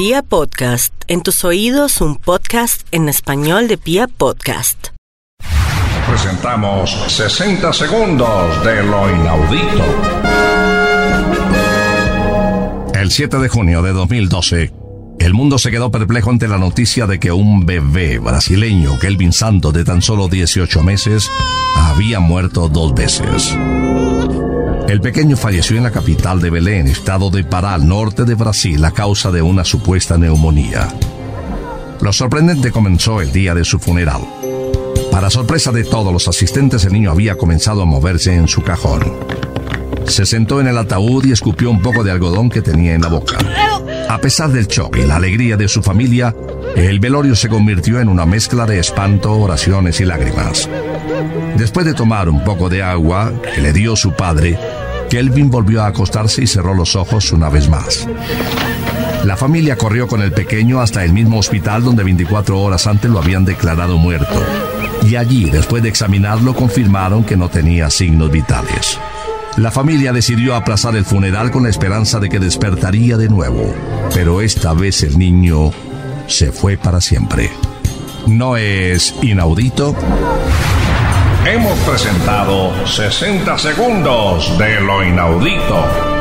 Pia Podcast, en tus oídos un podcast en español de Pia Podcast. Presentamos 60 segundos de lo inaudito. El 7 de junio de 2012, el mundo se quedó perplejo ante la noticia de que un bebé brasileño, Kelvin Santos, de tan solo 18 meses, había muerto dos veces. El pequeño falleció en la capital de Belén, estado de Pará, al norte de Brasil, a causa de una supuesta neumonía. Lo sorprendente comenzó el día de su funeral. Para sorpresa de todos los asistentes, el niño había comenzado a moverse en su cajón. Se sentó en el ataúd y escupió un poco de algodón que tenía en la boca. A pesar del shock y la alegría de su familia, el velorio se convirtió en una mezcla de espanto, oraciones y lágrimas. Después de tomar un poco de agua que le dio su padre, Kelvin volvió a acostarse y cerró los ojos una vez más. La familia corrió con el pequeño hasta el mismo hospital donde 24 horas antes lo habían declarado muerto. Y allí, después de examinarlo, confirmaron que no tenía signos vitales. La familia decidió aplazar el funeral con la esperanza de que despertaría de nuevo, pero esta vez el niño se fue para siempre. ¿No es inaudito? Hemos presentado 60 segundos de lo inaudito.